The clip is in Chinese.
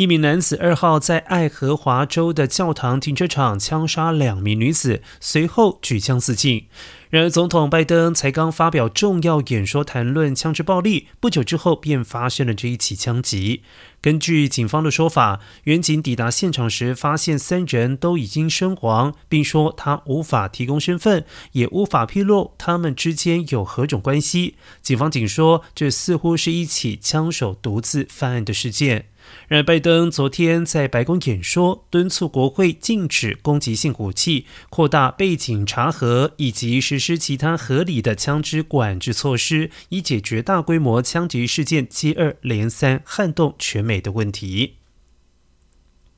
一名男子二号在爱荷华州的教堂停车场枪杀两名女子，随后举枪自尽。然而，总统拜登才刚发表重要演说谈论枪支暴力，不久之后便发生了这一起枪击。根据警方的说法，远警抵达现场时发现三人都已经身亡，并说他无法提供身份，也无法披露他们之间有何种关系。警方仅说，这似乎是一起枪手独自犯案的事件。然而，拜登昨天在白宫演说，敦促国会禁止攻击性武器、扩大背景查核以及实施其他合理的枪支管制措施，以解决大规模枪击事件接二连三撼动全美的问题。